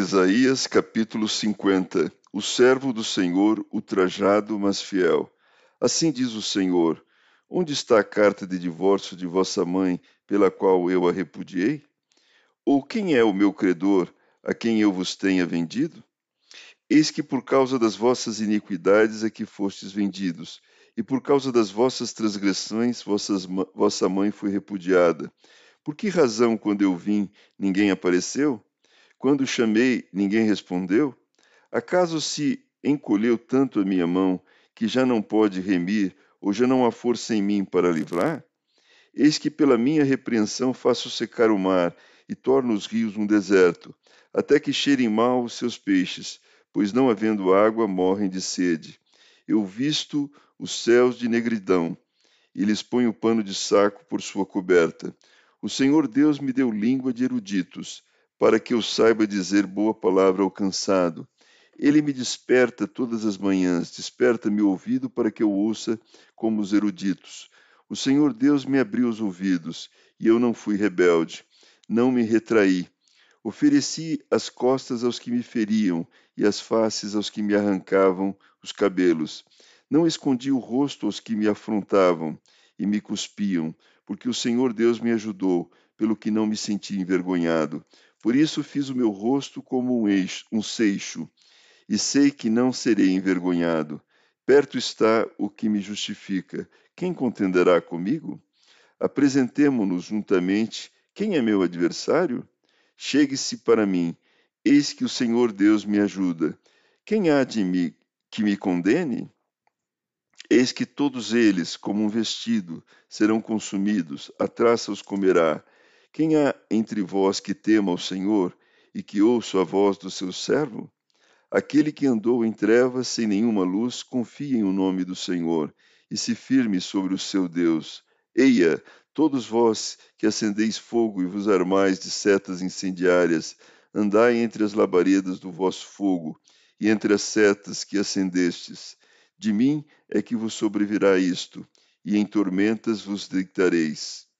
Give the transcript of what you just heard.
Isaías capítulo 50 O servo do Senhor, ultrajado, mas fiel. Assim diz o Senhor: Onde está a carta de divórcio de vossa mãe, pela qual eu a repudiei? Ou quem é o meu credor, a quem eu vos tenha vendido? Eis que por causa das vossas iniquidades é que fostes vendidos, e por causa das vossas transgressões vossas, vossa mãe foi repudiada. Por que razão, quando eu vim, ninguém apareceu? Quando chamei, ninguém respondeu? Acaso se encolheu tanto a minha mão que já não pode remir, ou já não há força em mim para livrar? Eis que pela minha repreensão faço secar o mar e torno os rios um deserto, até que cheirem mal os seus peixes, pois não havendo água morrem de sede. Eu visto os céus de negridão e lhes ponho pano de saco por sua coberta. O Senhor Deus me deu língua de eruditos para que eu saiba dizer boa palavra ao cansado. Ele me desperta todas as manhãs, desperta-me o ouvido para que eu ouça como os eruditos. O Senhor Deus me abriu os ouvidos, e eu não fui rebelde, não me retraí. Ofereci as costas aos que me feriam e as faces aos que me arrancavam os cabelos. Não escondi o rosto aos que me afrontavam e me cuspiam, porque o Senhor Deus me ajudou, pelo que não me senti envergonhado. Por isso fiz o meu rosto como um, eixo, um seixo, e sei que não serei envergonhado. Perto está o que me justifica. Quem contenderá comigo? Apresentemo-nos juntamente. Quem é meu adversário? Chegue-se para mim. Eis que o Senhor Deus me ajuda. Quem há de mim que me condene? Eis que todos eles, como um vestido, serão consumidos, a traça os comerá, quem há entre vós que tema o Senhor e que ouça a voz do seu servo? Aquele que andou em trevas sem nenhuma luz, confie em o nome do Senhor e se firme sobre o seu Deus. Eia, todos vós que acendeis fogo e vos armais de setas incendiárias, andai entre as labaredas do vosso fogo e entre as setas que acendestes. De mim é que vos sobrevirá isto, e em tormentas vos deitareis